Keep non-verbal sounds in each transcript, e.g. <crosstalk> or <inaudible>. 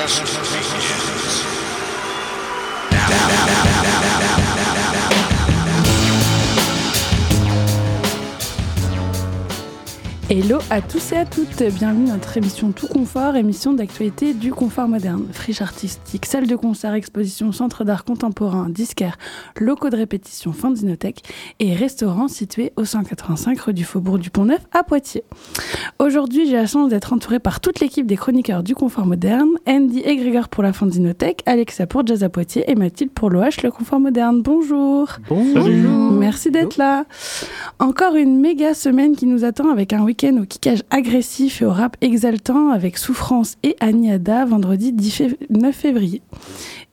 Now, now, now, now, now, now. Hello à tous et à toutes, bienvenue dans notre émission Tout Confort, émission d'actualité du confort moderne. Friche artistique, salle de concert, exposition, centre d'art contemporain, disquaire, locaux de répétition, fanzinothèque et restaurant situé au 185 rue du Faubourg du Pont-Neuf à Poitiers. Aujourd'hui, j'ai la chance d'être entourée par toute l'équipe des chroniqueurs du confort moderne, Andy et Grégoire pour la fanzinothèque, Alexa pour Jazz à Poitiers et Mathilde pour l'OH le confort moderne. Bonjour. Bonjour. Merci d'être là. Encore une méga semaine qui nous attend avec un week au kickage agressif et au rap exaltant avec Souffrance et Aniada vendredi 9 février.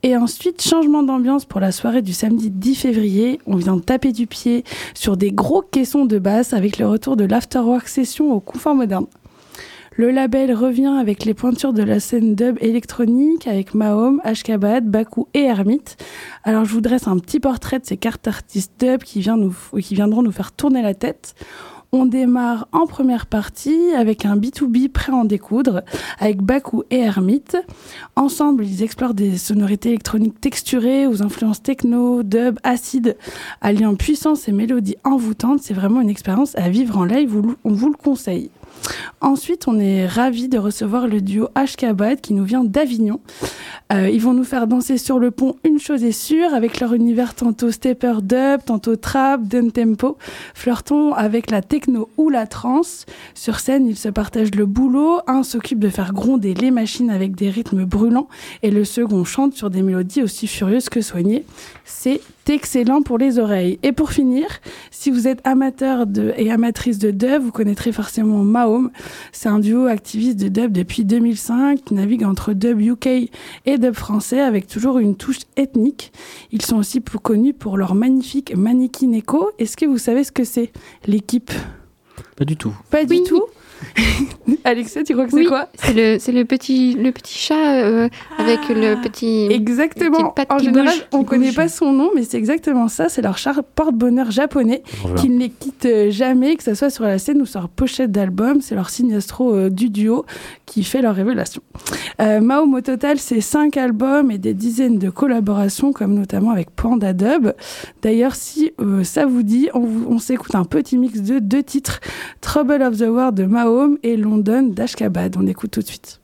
Et ensuite, changement d'ambiance pour la soirée du samedi 10 février. On vient taper du pied sur des gros caissons de basse avec le retour de l'Afterwork Session au confort moderne. Le label revient avec les pointures de la scène dub électronique avec Mahom, Ashkabad, Baku et Hermite. Alors je vous dresse un petit portrait de ces cartes artistes dub qui, qui viendront nous faire tourner la tête. On démarre en première partie avec un B2B prêt à en découdre, avec Baku et Hermite. Ensemble, ils explorent des sonorités électroniques texturées aux influences techno, dub, acide, alliant puissance et mélodie envoûtante. C'est vraiment une expérience à vivre en live, on vous le conseille. Ensuite, on est ravis de recevoir le duo Ashkabad qui nous vient d'Avignon. Euh, ils vont nous faire danser sur le pont, une chose est sûre, avec leur univers tantôt stepper dub, tantôt trap, down tempo, flirtons avec la techno ou la trance. Sur scène, ils se partagent le boulot. Un s'occupe de faire gronder les machines avec des rythmes brûlants et le second chante sur des mélodies aussi furieuses que soignées. C'est excellent pour les oreilles. Et pour finir, si vous êtes amateur de, et amatrice de dub, vous connaîtrez forcément Mahom. C'est un duo activiste de dub depuis 2005 qui navigue entre dub UK et dub français avec toujours une touche ethnique. Ils sont aussi plus connus pour leur magnifique mannequin écho. Est-ce que vous savez ce que c'est l'équipe? Pas du tout. Pas du tout? <laughs> Alexia, tu crois que c'est quoi C'est le, c'est le petit, le petit chat euh, avec le ah. petit. Exactement. En général, on ne connaît pas son nom, mais c'est exactement ça. C'est leur chat porte-bonheur japonais qui ne les quitte euh, jamais, que ce soit sur la scène ou sur leur pochette d'album. C'est leur signe astro euh, du duo qui fait leur révélation. Euh, au total, c'est cinq albums et des dizaines de collaborations, comme notamment avec Panda Dub. D'ailleurs, si ça vous dit, on, on s'écoute un petit mix de deux titres Trouble of the World de Mao Home et London d'Ashkabad. On écoute tout de suite.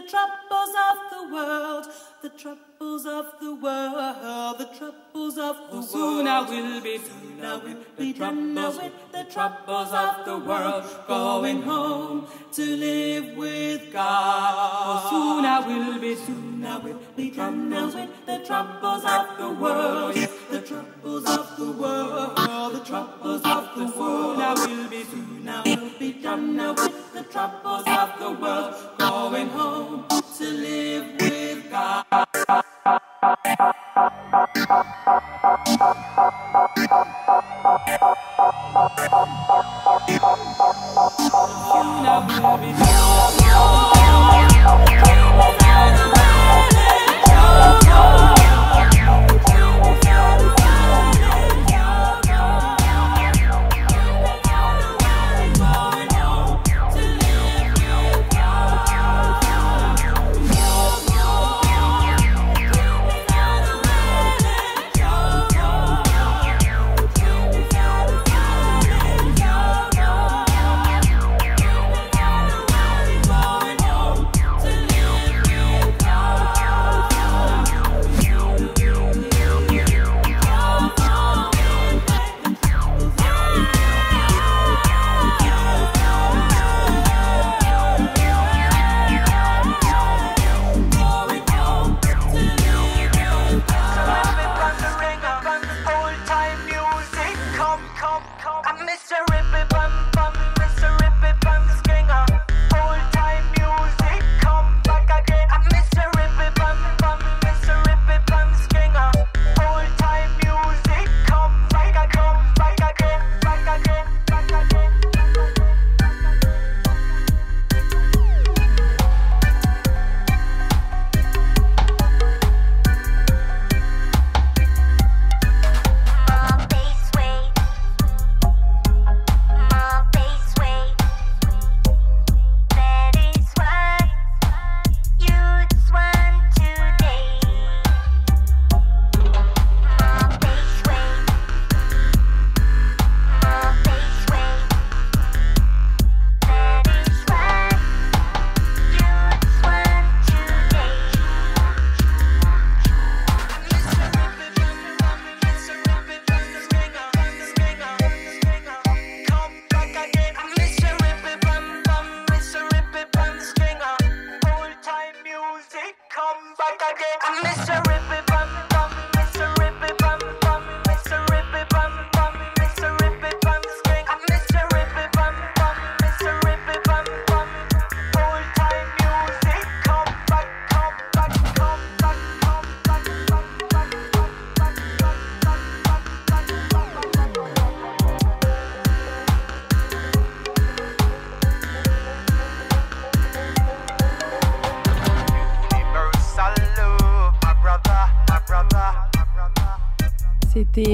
the troubles of the world, the troubles of the world, the troubles of the world. Soon I will be, soon I will be done with the troubles of the world, going home to live with God. soon I will be, soon I will be done with the troubles of the world, the troubles of the world, all the troubles of the world. I will be soon, now will be done now with the troubles of the world. Going home to live with God. Soon I will be done.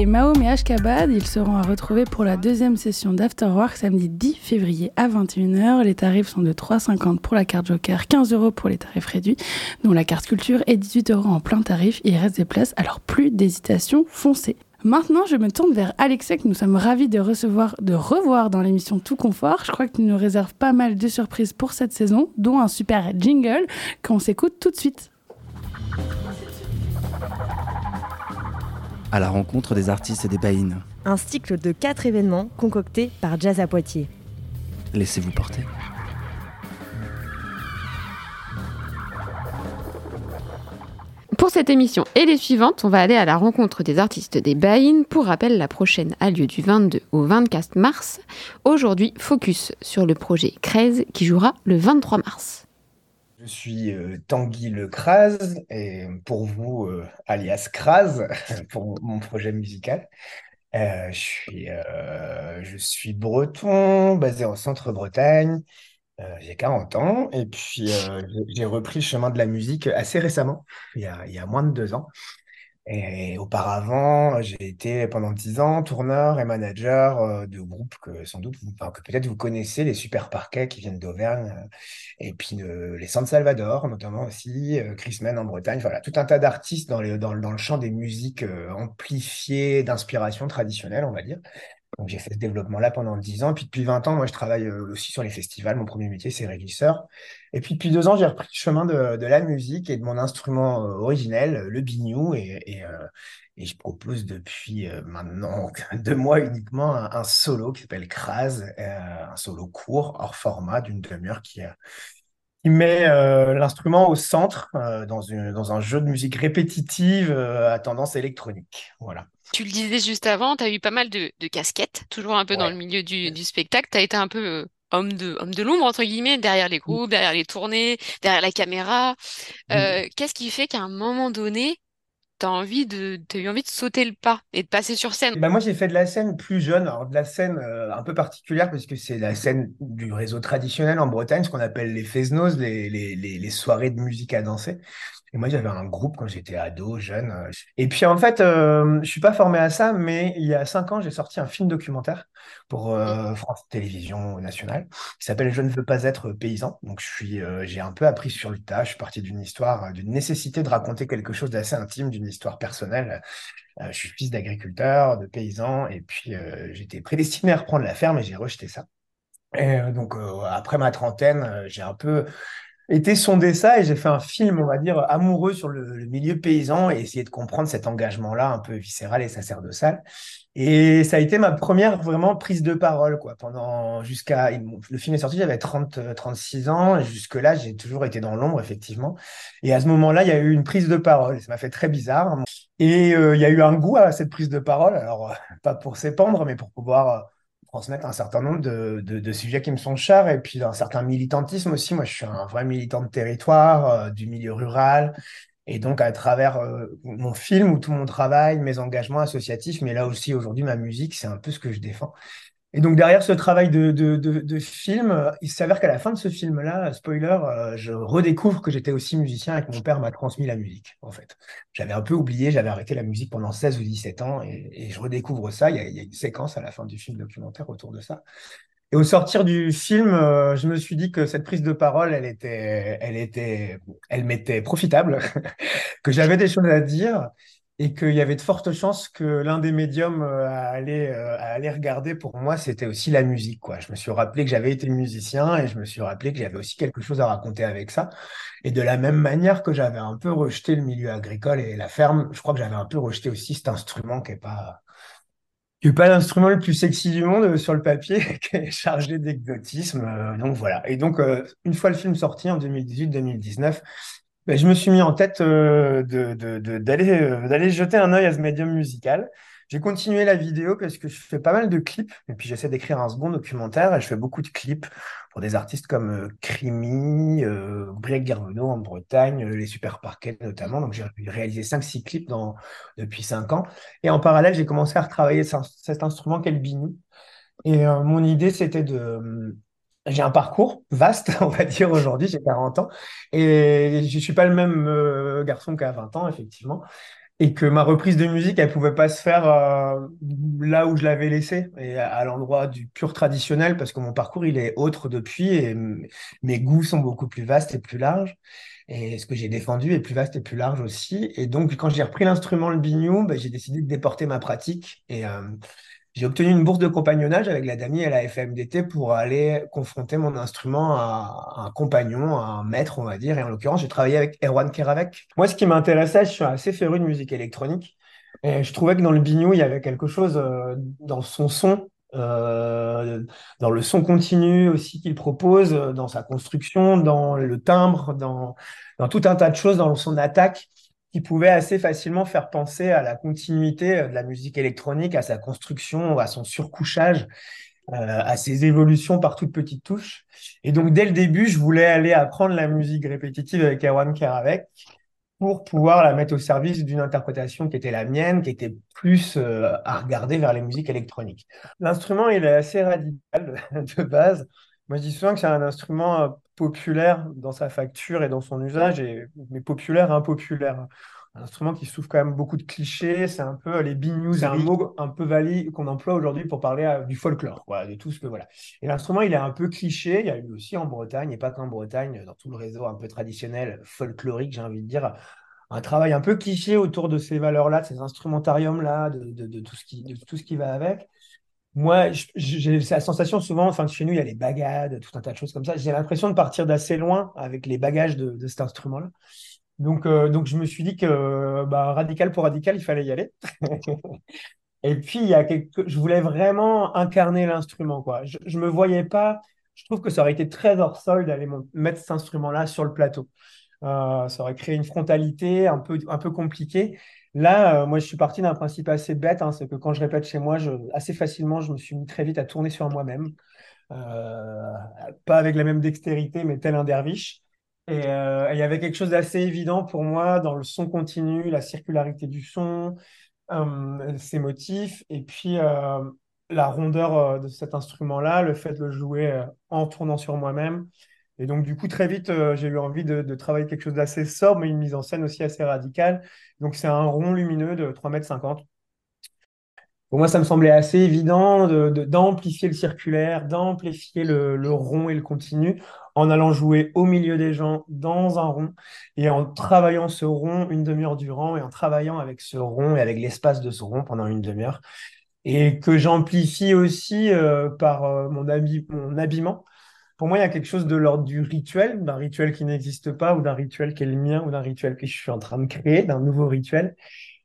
Mahom et Ashkabad. Ils seront à retrouver pour la deuxième session d'Afterwork samedi 10 février à 21h. Les tarifs sont de 3,50 pour la carte Joker, 15 euros pour les tarifs réduits, dont la carte culture est 18 euros en plein tarif. Il reste des places, alors plus d'hésitation, foncez. Maintenant, je me tourne vers Alexia, que nous sommes ravis de recevoir, de revoir dans l'émission Tout Confort. Je crois que tu nous réserves pas mal de surprises pour cette saison, dont un super jingle qu'on s'écoute tout de suite. À la rencontre des artistes et des baïnes. Un cycle de quatre événements concoctés par Jazz à Poitiers. Laissez-vous porter. Pour cette émission et les suivantes, on va aller à la rencontre des artistes des Baïnes. Pour rappel, la prochaine a lieu du 22 au 24 mars. Aujourd'hui, focus sur le projet Crez qui jouera le 23 mars. Je suis euh, Tanguy Le Kraz, et pour vous, euh, alias Kraz, <laughs> pour mon projet musical. Euh, je suis, je suis breton, basé en Centre-Bretagne. J'ai 40 ans et puis j'ai j'ai repris le chemin de la musique assez récemment, il y a, il y a moins de deux ans. Et auparavant, j'ai été pendant 10 ans tourneur et manager euh, de groupes que sans doute, vous- enfin, que peut-être vous connaissez, les Super Parquets qui viennent d'Auvergne, euh, et puis euh, les San Salvador notamment aussi, euh, Chris Men en Bretagne, voilà, tout un tas d'artistes dans dans, dans le champ des musiques euh, amplifiées d'inspiration traditionnelle, on va dire. Donc j'ai fait ce développement-là pendant 10 ans. Puis depuis 20 ans, moi, je travaille euh, aussi sur les festivals. Mon premier métier, c'est régisseur. Et puis depuis deux ans, j'ai repris le chemin de, la musique et de mon instrument euh, originel, le biniou. Et, euh, je propose depuis euh, maintenant <laughs> deux mois uniquement un, solo qui s'appelle Kraz, euh, un solo court, hors format, d'une demi-heure qui, euh, qui met euh, l'instrument au centre euh, dans une, dans un jeu de musique répétitive euh, à tendance électronique. Voilà. Tu le disais juste avant, tu as eu pas mal de, de casquettes, toujours un peu dans le milieu du, du spectacle. Tu as été un peu homme de, homme de l'ombre, entre guillemets, derrière les groupes, derrière les tournées, derrière la caméra. Euh, qu'est-ce qui fait qu'à un moment donné, tu as envie de, t'as eu envie de sauter le pas et de passer sur scène? Eh ben moi, j'ai fait de la scène plus jeune, alors de la scène euh, un peu particulière parce que c'est la scène du réseau traditionnel en Bretagne, ce qu'on appelle les fesnos, les, les, les soirées de musique à danser. Et moi, j'avais un groupe quand j'étais ado, jeune. euh. Et puis, en fait, euh, je suis pas formé à ça, mais il y a cinq ans, j'ai sorti un film documentaire pour euh, France Télévisions Nationale qui s'appelle Je ne veux pas être paysan. Donc, je suis, euh, j'ai un peu appris sur le tas. Je suis parti d'une histoire, d'une nécessité de raconter quelque chose d'assez intime, d'une histoire personnelle. Je suis fils d'agriculteur, de paysan, et puis j'étais prédestiné à reprendre la ferme et j'ai rejeté ça. Et donc, euh, après ma trentaine, j'ai un peu été sonder ça et j'ai fait un film, on va dire, amoureux sur le, milieu paysan et essayer de comprendre cet engagement-là un peu viscéral et sacerdotal. Et ça a été ma première vraiment prise de parole, quoi, pendant jusqu'à, le film est sorti, j'avais 30, euh, 36 ans, et jusque-là, j'ai toujours été dans l'ombre, effectivement. Et à ce moment-là, il y a eu une prise de parole, ça m'a fait très bizarre. Et euh, il y a eu un goût à cette prise de parole, alors euh, pas pour s'épandre, mais pour pouvoir euh, transmettre un certain nombre de, de- sujets qui me sont chers, et puis un certain militantisme aussi. Moi, je suis un vrai militant de territoire, euh, du milieu rural, et donc à travers euh, mon film ou tout mon travail, mes engagements associatifs, mais là aussi aujourd'hui ma musique, c'est un peu ce que je défends. Et donc derrière ce travail de, de, de, film, il s'avère qu'à la fin de ce film-là, spoiler, euh, je redécouvre que j'étais aussi musicien et que mon père m'a transmis la musique, en fait. J'avais un peu oublié, j'avais arrêté la musique pendant 16 ou 17 ans et, et je redécouvre ça. Il y, a, il y a une séquence à la fin du film documentaire autour de ça. Et au sortir du film, euh, je me suis dit que cette prise de parole, elle était, elle était, elle m'était profitable, <laughs> que j'avais des choses à dire et qu'il y avait de fortes chances que l'un des médiums euh, à aller, euh, à aller regarder pour moi, c'était aussi la musique, quoi. Je me suis rappelé que j'avais été musicien et je me suis rappelé que j'avais aussi quelque chose à raconter avec ça. Et de la même manière que j'avais un peu rejeté le milieu agricole et la ferme, je crois que j'avais un peu rejeté aussi cet instrument qui est pas, qui est pas l'instrument le plus sexy du monde euh, sur le papier, <laughs> qui est chargé d'exotisme. euh, donc voilà. Et donc, euh, une fois le film sorti en 2018-2019, ben, je me suis mis en tête euh, de, de- de- d'aller euh, d'aller jeter un œil à ce médium musical. J'ai continué la vidéo parce que je fais pas mal de clips et puis j'essaie d'écrire un second documentaire et je fais beaucoup de clips pour des artistes comme euh, Crimi, euh, Garvenot en Bretagne, euh, les Super Parquets notamment. Donc j'ai réalisé 5-6 clips dans, depuis 5 ans. Et en parallèle, j'ai commencé à retravailler cet instrument qu'est le biniou. Et euh, mon idée, c'était de... J'ai un parcours vaste, <laughs> on va dire aujourd'hui, j'ai 40 ans, et je suis pas le même euh, garçon qu'à 20 ans, effectivement. et que ma reprise de musique, elle pouvait pas se faire euh, là où je l'avais laissé, et à, l'endroit du pur traditionnel, parce que mon parcours, il est autre depuis, et mes goûts sont beaucoup plus vastes et plus larges, et ce que j'ai défendu est plus vaste et plus large aussi. Et donc, quand j'ai repris l'instrument, le biniou, ben, j'ai décidé de déporter ma pratique, et euh, j'ai obtenu une bourse de compagnonnage avec la DAMI et la FMDT pour aller confronter mon instrument à, un compagnon, à un maître, on va dire. Et en l'occurrence, j'ai travaillé avec Erwan Keravec. Moi, ce qui m'intéressait, je suis assez féru de musique électronique. Et je trouvais que dans le biniou, il y avait quelque chose euh, dans son son, euh, dans le son continu aussi qu'il propose, euh, dans sa construction, dans le timbre, dans, dans tout un tas de choses, dans son attaque qui pouvait assez facilement faire penser à la continuité euh, de la musique électronique, à sa construction, à son surcouchage, euh, à ses évolutions par toutes petites touches. Et donc, dès le début, je voulais aller apprendre la musique répétitive avec Erwan Keravec pour pouvoir la mettre au service d'une interprétation qui était la mienne, qui était plus euh, à regarder vers les musiques électroniques. L'instrument, il est assez radical <laughs> de base. Moi, je dis souvent que c'est un instrument populaire dans sa facture et dans son usage, et, mais populaire, impopulaire. Un instrument qui souffre quand même beaucoup de clichés, c'est un peu les big c'est un mot un peu valide qu'on emploie aujourd'hui pour parler euh, du folklore, quoi, de tout ce que voilà. Et l'instrument, il est un peu cliché, il y a eu aussi en Bretagne, et pas qu'en Bretagne, dans tout le réseau un peu traditionnel, folklorique, j'ai envie de dire, un travail un peu cliché autour de ces valeurs-là, de ces instrumentariums-là, de, de, de tout ce qui, de tout ce qui va avec. Moi, j'ai la sensation souvent, enfin, chez nous, il y a les bagades, tout un tas de choses comme ça. J'ai l'impression de partir d'assez loin avec les bagages de, cet instrument-là. Donc, euh, donc, je me suis dit que bah, radical pour radical, il fallait y aller. <laughs> Et puis, il y a quelque... je voulais vraiment incarner l'instrument. Je, je me voyais pas, je trouve que ça aurait été très hors sol d'aller mettre cet instrument-là sur le plateau. Euh, ça aurait créé une frontalité un peu, un peu compliquée. Là, euh, moi, je suis parti d'un principe assez bête, hein, c'est que quand je répète chez moi, assez facilement, je me suis mis très vite à tourner sur moi-même. Euh, pas avec la même dextérité, mais tel un derviche. Et euh, et il y avait quelque chose d'assez évident pour moi dans le son continu, la circularité du son, ses motifs, et puis la rondeur de cet instrument-là, le fait de le jouer en tournant sur moi-même. Et donc, du coup, très vite, euh, j'ai eu envie de, travailler quelque chose d'assez sobre, mais une mise en scène aussi assez radicale. Donc, c'est un rond lumineux de 3,50 mètres. cinquante. Pour moi, ça me semblait assez évident de, de- d'amplifier le circulaire, d'amplifier le, rond et le continu en allant jouer au milieu des gens dans un rond et en travaillant ce rond une demi-heure durant et en travaillant avec ce rond et avec l'espace de ce rond pendant une demi-heure et que j'amplifie aussi euh, par euh, mon habillement. Pour moi, il y a quelque chose de l'ordre du rituel, d'un rituel qui n'existe pas ou d'un rituel qui est le mien ou d'un rituel que je suis en train de créer, d'un nouveau rituel.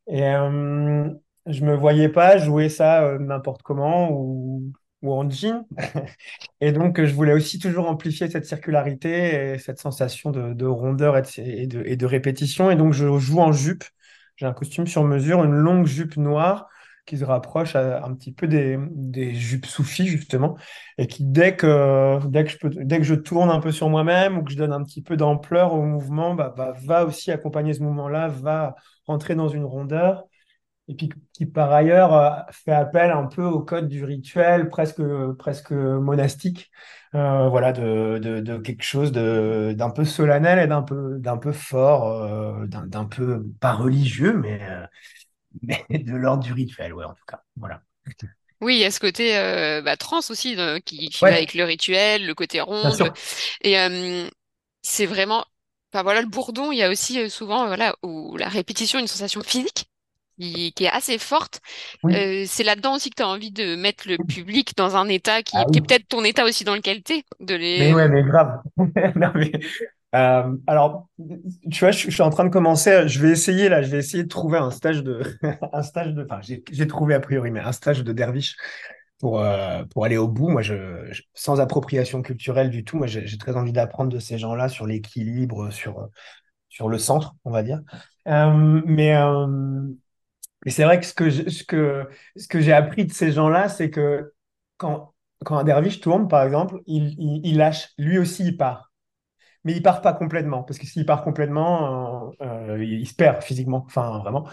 Et euh, je me voyais pas jouer ça euh, n'importe comment ou, en jean. <laughs> Et donc, je voulais aussi toujours amplifier cette circularité et cette sensation de, de rondeur et de, et de, et de répétition. Et donc, je joue en jupe. J'ai un costume sur mesure, une longue jupe noire qui se rapproche à- un petit peu des, jupes soufis, justement, et qui, dès que, dès que je peux, dès que je tourne un peu sur moi-même ou que je donne un petit peu d'ampleur au mouvement, bah, bah, va aussi accompagner ce mouvement-là, va rentrer dans une rondeur et puis qui par ailleurs euh, fait appel un peu au code du rituel presque presque monastique euh, voilà de, de, quelque chose d'un peu solennel et d'un peu peu fort euh, d'un peu pas religieux mais euh, mais <laughs> de l'ordre du rituel ouais en tout cas voilà. Oui, il y a ce côté euh, bah, trans aussi euh, qui, qui va avec le rituel, le côté sûr. Et euh, c'est vraiment, enfin voilà, le bourdon, il y a aussi souvent, voilà, où la répétition, une sensation physique qui, qui est assez forte. oui. C'est là-dedans aussi que tu as envie de mettre le public dans un état qui, ah qui est peut-être ton état aussi dans lequel t'es, de mais ouais les... mais grave. <laughs> Non mais euh, alors tu vois je, suis en train de commencer je vais essayer là je vais essayer de trouver un stage de <laughs> un stage de enfin j'ai trouvé a priori mais un stage de derviche pour, euh, pour aller au bout. Moi, je, sans appropriation culturelle du tout, moi, j'ai très envie d'apprendre de ces gens-là sur l'équilibre, sur, sur le centre, on va dire. Euh, mais mais c'est vrai que ce que ce que, ce que j'ai appris de ces gens-là, c'est que quand, quand un derviche tourne, par exemple, il, il, il lâche, lui aussi, il part. Mais il part pas complètement, parce que s'il part complètement, euh, euh, il se perd physiquement, enfin, vraiment.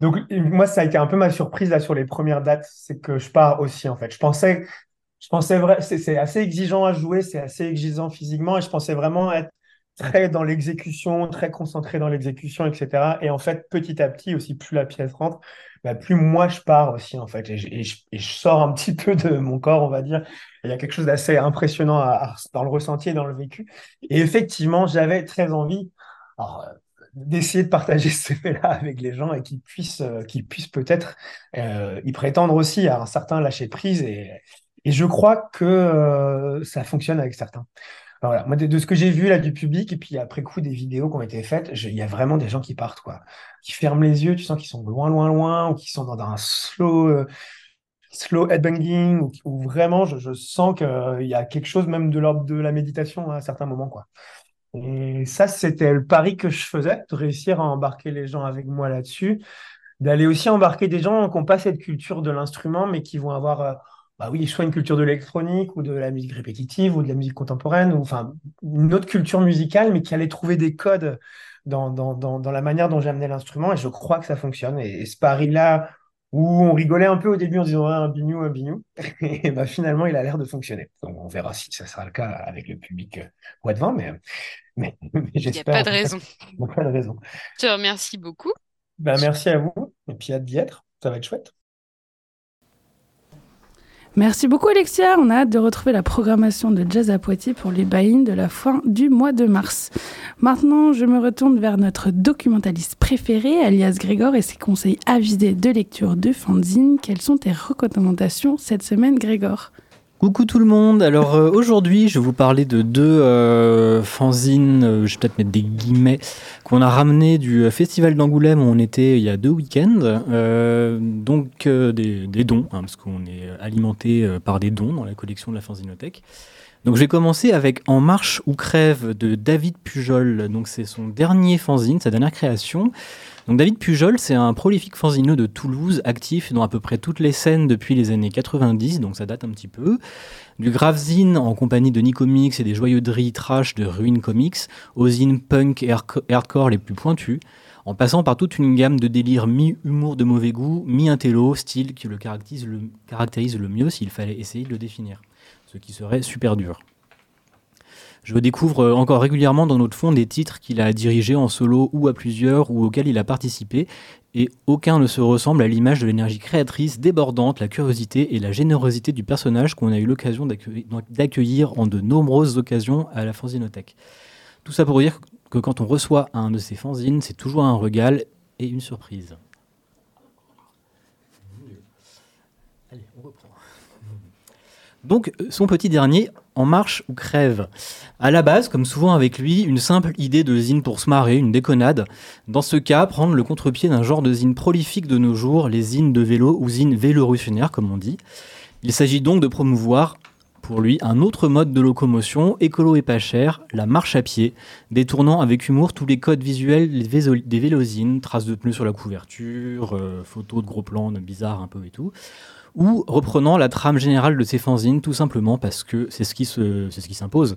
Donc, moi, ça a été un peu ma surprise là sur les premières dates, c'est que je pars aussi en fait. Je pensais, je pensais vrai, c'est c'est assez exigeant à jouer, c'est assez exigeant physiquement, et je pensais vraiment être très dans l'exécution, très concentré dans l'exécution, etc. Et en fait, petit à petit, aussi, plus la pièce rentre, bah, plus moi je pars aussi, en fait. Et je, sors un petit <laughs> peu de mon corps, on va dire. Il y a quelque chose d'assez impressionnant dans le ressenti et dans le vécu. Et effectivement, j'avais très envie euh, d'essayer de partager ce fait-là <laughs> avec les gens et qu'ils puissent, euh, qu'ils puissent peut-être euh, y prétendre aussi à un certain lâcher-prise. Et, et je crois que ça fonctionne avec certains. Voilà, moi, de, ce que j'ai vu là du public, et puis après coup des vidéos qui ont été faites, il y a vraiment des gens qui partent, quoi, qui ferment les yeux, tu sens qu'ils sont loin, loin, loin, ou qui sont dans un slow, euh, slow headbanging, ou, ou vraiment, je, je sens qu'il y a quelque chose même de l'ordre de la méditation à certains moments, quoi. Et ça, c'était le pari que je faisais, de réussir à embarquer les gens avec moi là-dessus, d'aller aussi embarquer des gens qui n'ont pas cette culture de l'instrument, mais qui vont avoir, euh, bah oui, soit une culture de l'électronique ou de la musique répétitive ou de la musique contemporaine, ou enfin une autre culture musicale, mais qui allaient trouver des codes dans, dans, dans, dans la manière dont j'amenais l'instrument. Et je crois que ça fonctionne. Et, et ce pari-là, où on rigolait un peu au début en disant Ah, un bignou, un bignou, <laughs> et bah, finalement, il a l'air de fonctionner. Donc on verra si ça sera le cas avec le public euh, ou devant, mais, mais, <laughs> mais Il n'y a j'espère. pas de raison. il n'y a pas de raison. Je te remercie beaucoup. Ben, merci à vous, et puis hâte d'y être. Ça va être chouette. Merci beaucoup Alexia, on a hâte de retrouver la programmation de Jazz à Poitiers pour les buy de la fin du mois de mars. Maintenant, je me retourne vers notre documentaliste préféré, alias Grégor, et ses conseils avisés de lecture de fanzine. Quelles sont tes recommandations cette semaine, Grégor? Coucou tout le monde. Alors euh, aujourd'hui, je vais vous parler de deux euh, fanzines, euh, je vais peut-être mettre des guillemets, qu'on a ramené du euh, festival d'Angoulême où on était il y a deux week-ends. Euh, donc euh, des, des dons, hein, parce qu'on est alimenté par des dons dans la collection de la fanzinothèque. Donc je vais commencer avec En marche ou crève de David Pujol. Donc c'est son dernier fanzine, sa dernière création. Donc David Pujol, c'est un prolifique fanzineux de Toulouse, actif dans à peu près toutes les scènes depuis les années 90, donc ça date un petit peu. Du Gravezine en compagnie de Nicomics et des joyeuderies trash de Ruin Comics, aux zines punk et hardco- hardcore les plus pointus, en passant par toute une gamme de délires mi-humour de mauvais goût, mi-intello, style qui le le, caractérise le mieux s'il fallait essayer de le définir, ce qui serait super dur. Je découvre euh, encore régulièrement dans notre fond des titres qu'il a dirigés en solo ou à plusieurs ou auxquels il a participé, et aucun ne se ressemble à l'image de l'énergie créatrice débordante, la curiosité et la générosité du personnage qu'on a eu l'occasion d'accueillir- en de nombreuses occasions à la fanzinothèque. Tout ça pour dire que quand on reçoit un de ces fanzines, c'est toujours un régal et une surprise. Allez, on reprend. Donc, son petit dernier, En marche ou crève. À la base, comme souvent avec lui, une simple idée de zine pour se marrer, une déconnade. Dans ce cas, prendre le contre-pied d'un genre de zine prolifique de nos jours, les zines de vélo ou zines vélorutionnaires, comme on dit. Il s'agit donc de promouvoir, pour lui, un autre mode de locomotion, écolo et pas cher, la marche à pied, détournant avec humour tous les codes visuels des vélosines, traces de pneus sur la couverture, euh, photos de gros plans bizarres un peu et tout ou reprenant la trame générale de ces fanzines tout simplement parce que c'est ce qui s'impose.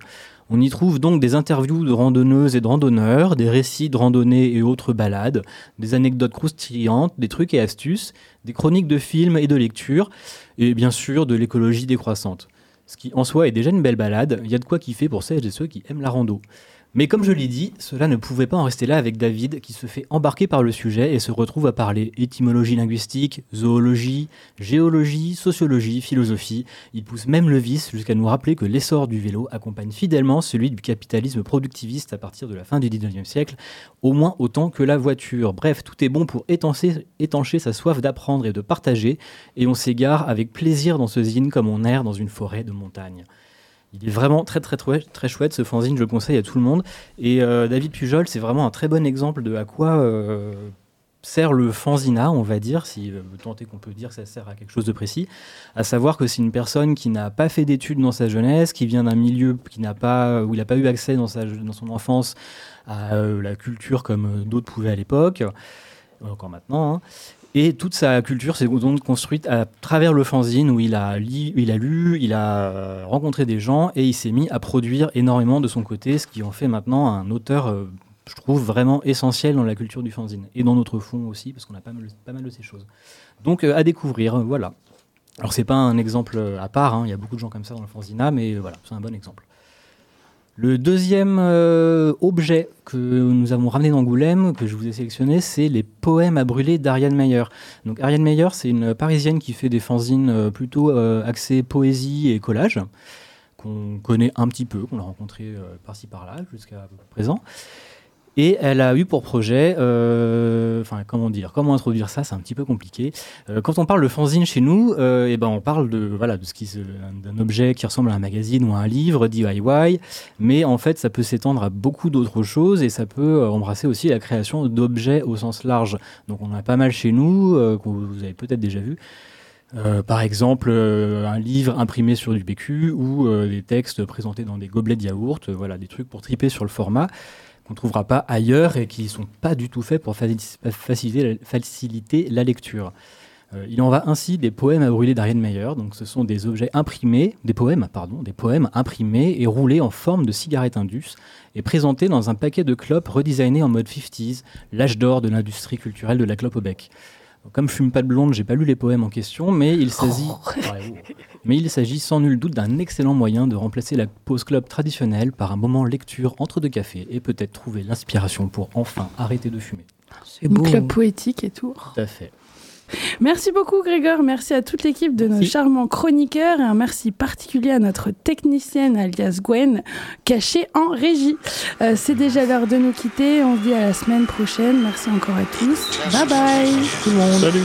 On y trouve donc des interviews de randonneuses et de randonneurs, des récits de randonnées et autres balades, des anecdotes croustillantes, des trucs et astuces, des chroniques de films et de lectures, et bien sûr de l'écologie décroissante. Ce qui en soi est déjà une belle balade, il y a de quoi kiffer pour celles et ceux qui aiment la rando. Mais comme je l'ai dit, cela ne pouvait pas en rester là avec David qui se fait embarquer par le sujet et se retrouve à parler étymologie linguistique, zoologie, géologie, sociologie, philosophie. Il pousse même le vice jusqu'à nous rappeler que l'essor du vélo accompagne fidèlement celui du capitalisme productiviste à partir de la fin du 19e siècle, au moins autant que la voiture. Bref, tout est bon pour étancher, sa soif d'apprendre et de partager, et on s'égare avec plaisir dans ce zine comme on erre dans une forêt de montagne. Il est vraiment très très très, très chouette ce fanzine, je le conseille à tout le monde. Et euh, David Pujol, c'est vraiment un très bon exemple de à quoi euh, sert le fanzina, on va dire, si euh, tant est qu'on peut dire que ça sert à quelque chose de précis. À savoir que c'est une personne qui n'a pas fait d'études dans sa jeunesse, qui vient d'un milieu qui n'a pas, où il n'a pas eu accès dans, sa, dans son enfance à euh, la culture comme d'autres pouvaient à l'époque, encore maintenant. hein. Et toute sa culture s'est donc construite à travers le fanzine où il a, lu, il a euh, rencontré des gens et il s'est mis à produire énormément de son côté, ce qui en fait maintenant un auteur, euh, je trouve, vraiment essentiel dans la culture du fanzine. Et dans notre fond aussi, parce qu'on a pas mal, de ces choses. Donc euh, à découvrir, voilà. Alors c'est pas un exemple à part, hein, il y a beaucoup de gens comme ça dans le fanzina, mais voilà, c'est un bon exemple. Le deuxième euh, objet que nous avons ramené d'Angoulême, que je vous ai sélectionné, c'est les poèmes à brûler d'Ariane Meyer. Donc Ariane Meyer, c'est une Parisienne qui fait des fanzines euh, plutôt euh, axées poésie et collage, qu'on connaît un petit peu, qu'on a rencontré par-ci par-là jusqu'à présent. Et elle a eu pour projet, euh, enfin comment dire, comment introduire ça, c'est un petit peu compliqué. Euh, quand on parle de fanzine chez nous, euh, et ben on parle de voilà de ce qui d'un objet qui ressemble à un magazine ou à un livre DIY, mais en fait ça peut s'étendre à beaucoup d'autres choses et ça peut embrasser aussi la création d'objets au sens large. Donc on a pas mal chez nous que vous avez peut-être déjà vu. par exemple, un livre imprimé sur du PQ ou des textes présentés dans des gobelets de yaourt, voilà, des trucs pour triper sur le format qu'on ne trouvera pas ailleurs et qui ne sont pas du tout faits pour faciliter, la lecture. Euh, il en va ainsi des poèmes à brûler d'Ariane Meyer. Donc, ce sont des objets imprimés, des poèmes, pardon, des poèmes imprimés et roulés en forme de cigarette indus et présentés dans un paquet de clopes redesigné en mode 50s, l'âge d'or de l'industrie culturelle de la clope au bec. Comme je fume pas de blonde, j'ai pas lu les poèmes en question, mais il s'agit, oh. mais il s'agit sans nul doute d'un excellent moyen de remplacer la pause club traditionnelle par un moment lecture entre deux cafés et peut-être trouver l'inspiration pour enfin arrêter de fumer. C'est beau. club poétique et tout. Tout à fait. Merci beaucoup Grégor, merci à toute l'équipe de nos charmants chroniqueurs. Et un merci particulier à notre technicienne alias Gwen, cachée en régie. Euh, c'est déjà l'heure de nous quitter, on se dit à la semaine prochaine, merci encore à tous, bye bye. Tout le monde. Salut